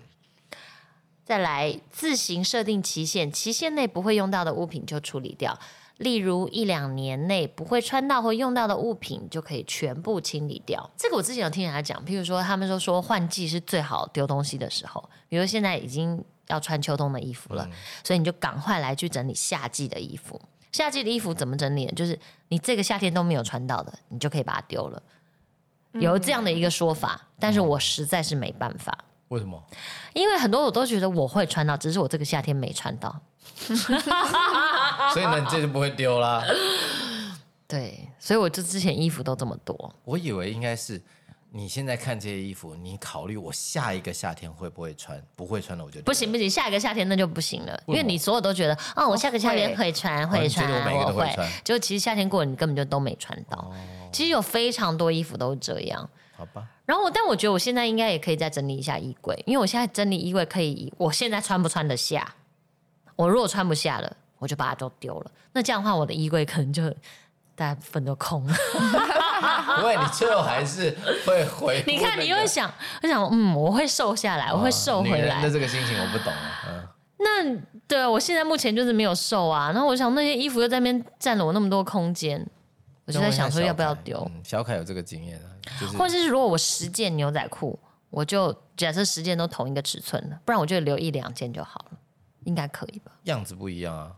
再来自行设定期限，期限内不会用到的物品就处理掉。例如一两年内不会穿到或用到的物品，就可以全部清理掉。这个我之前有听人家讲，譬如说他们都说换季是最好丢东西的时候，比如现在已经要穿秋冬的衣服了，所以你就赶快来去整理夏季的衣服。夏季的衣服怎么整理？就是你这个夏天都没有穿到的，你就可以把它丢了。有这样的一个说法，但是我实在是没办法。为什么？因为很多我都觉得我会穿到，只是我这个夏天没穿到。所以呢，你这就不会丢啦。对，所以我就之前衣服都这么多。我以为应该是你现在看这些衣服，你考虑我下一个夏天会不会穿？不会穿的我就不行不行，下一个夏天那就不行了，因为你所有都觉得，哦，我下个夏天会穿会你觉穿，得我每个都会会穿，结果其实夏天过了，你根本就都没穿到。其实有非常多衣服都是这样。好吧？然后我，但我觉得我现在应该也可以再整理一下衣柜，因为我现在整理衣柜可以以我现在穿不穿得下。我如果穿不下了，我就把它都丢了。那这样的话，我的衣柜可能就大部分都空了。因为你最后还是会回那个。你看，你又会想，我想，嗯，我会瘦下来，我会瘦回来女人的。这个心情我不懂啊。嗯，那对啊，我现在目前就是没有瘦啊。然后我想那些衣服又在那边占了我那么多空间，我就在想说要不要丢，嗯小凯有这个经验啊，就是或者是如果我十件牛仔裤，我就假设十件都同一个尺寸的，不然我就留一两件就好了，应该可以吧？样子不一样啊。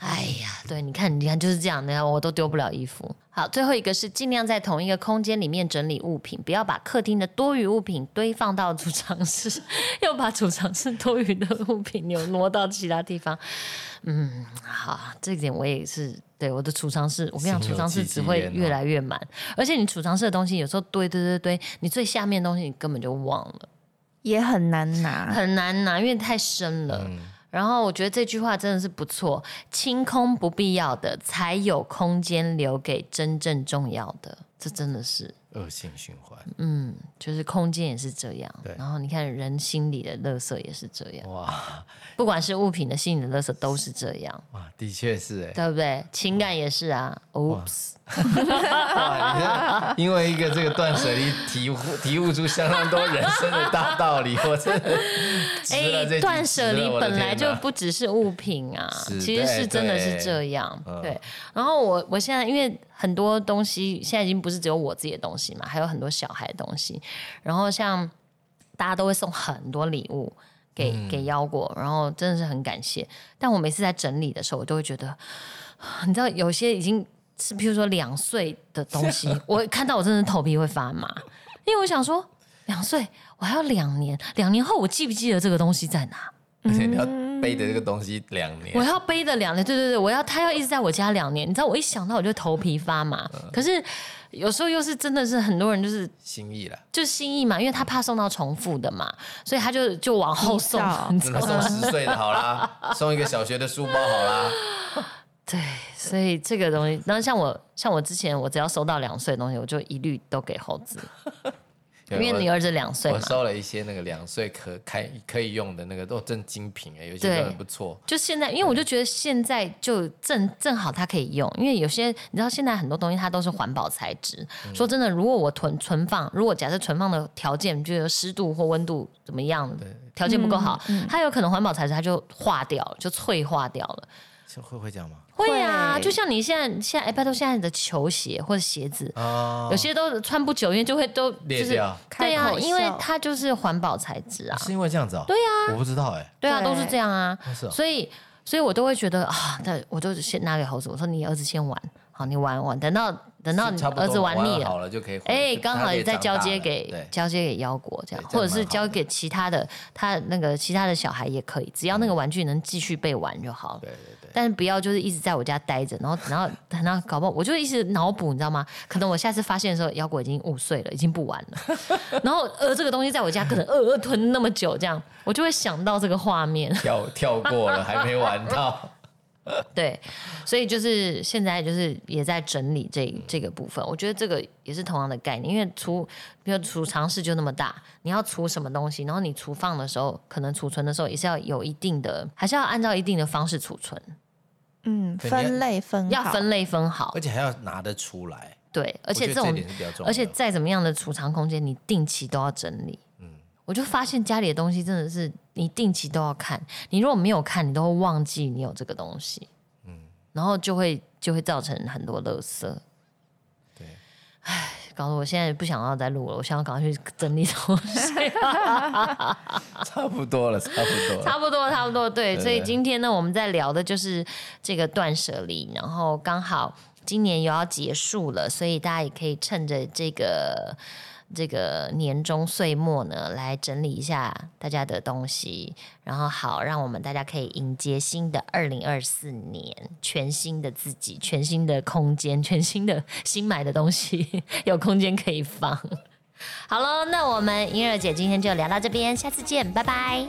哎呀，对，你看，你看就是这样，你看我都丢不了衣服。好，最后一个是尽量在同一个空间里面整理物品，不要把客厅的多余物品堆放到储藏室，又把储藏室多余的物品扭挪到其他地方。嗯，好，这点我也是对我的储藏室，我跟你讲，储藏室只会越来越满，而且你储藏室的东西有时候堆堆堆堆，你最下面的东西你根本就忘了，也很难拿。很难拿，因为太深了。嗯，然后我觉得这句话真的是不错，清空不必要的，才有空间留给真正重要的。这真的是，恶性循环。嗯，就是空间也是这样对。然后你看人心里的垃圾也是这样，哇不管是物品的心理的垃圾都是这样，哇，的确是哎。对不对？情感也是啊。Oops，因为一个这个断舍离体悟体悟出相当多人生的大道理，我真的哎断舍离本来就不只是物品啊，其实是真的是对这样。嗯对，然后我我现在因为很多东西现在已经不是只有我自己的东西嘛，还有很多小孩的东西。然后像大家都会送很多礼物给、嗯给腰果，然后真的是很感谢。但我每次在整理的时候，我都会觉得，你知道有些已经是譬如说两岁的东西，我看到我真的头皮会发麻，因为我想说两岁我还要两年，两年后我记不记得这个东西在哪？而且你要背的这个东西两年我，要背的两年，对对对，我要他要一直在我家两年，你知道我一想到我就头皮发麻。嗯可是有时候又是真的是很多人就是心意了。就心意嘛，因为他怕送到重复的嘛，所以他就就往后送，你知道吗？那送十岁的好啦，送一个小学的书包好啦。对，所以这个东西，然后像我像我之前我只要收到两岁的东西，我就一律都给猴子，因为你儿子两岁嘛。我收了一些那个两岁可开可以用的那个都真精品哎，有些对都很不错。就现在，因为我就觉得现在就正正好它可以用，因为有些你知道现在很多东西它都是环保材质。嗯说真的，如果我存存放，如果假设存放的条件就是湿度或温度怎么样，条件不够好，它有可能环保材质它就化掉了，就脆化掉了。是会会这样吗？会啊，就像你现在现在哎，拜托现在的球鞋或者鞋子，啊，有些都穿不久，因为就会都就是对呀、开口因为它就是环保材质啊，是因为这样子哦。对啊，我不知道哎。对啊，对都是这样啊。哦是哦所以，所以我都会觉得啊，那我就先拿给猴子，我说你儿子先玩，好，你玩玩，等到等到你差不多儿子玩腻好了。就可以回。哎，就刚好也再交接给交接给腰果这样，对这样或者是交给其他的他那个其他的小孩也可以，只要那个玩具能继续被玩就好了。对对对对，但是不要就是一直在我家待着，然后然后等到搞不好，我就一直脑补，你知道吗？可能我下次发现的时候，腰果已经五岁了，已经不玩了。然后呃，这个东西在我家可能呃呃囤那么久，这样我就会想到这个画面。跳跳过了，还没玩到。对，所以就是现在就是也在整理这这个部分，我觉得这个也是同样的概念，因为储比如储藏室就那么大，你要储什么东西，然后你储放的时候，可能储存的时候也是要有一定的，还是要按照一定的方式储存，嗯，分类分要分类分好而，且还要拿得出来。对，而且这种而且再怎么样的储藏空间，你定期都要整理。嗯我就发现家里的东西真的是你定期都要看，你如果没有看，你都会忘记你有这个东西，嗯然后就会就会造成很多垃圾。对，搞得我现在不想要再录了，我想要赶快去整理东西。差不多了，差不多了。差不多，差不多，对。对所以今天呢，我们在聊的就是这个断舍离，然后刚好今年又要结束了，所以大家也可以趁着这个这个年终岁末呢，来整理一下大家的东西，然后好让我们大家可以迎接新的二零二四年，全新的自己，全新的空间，全新的新买的东西 有空间可以放。好喽，那我们英儿姐今天就聊到这边，下次见，拜拜。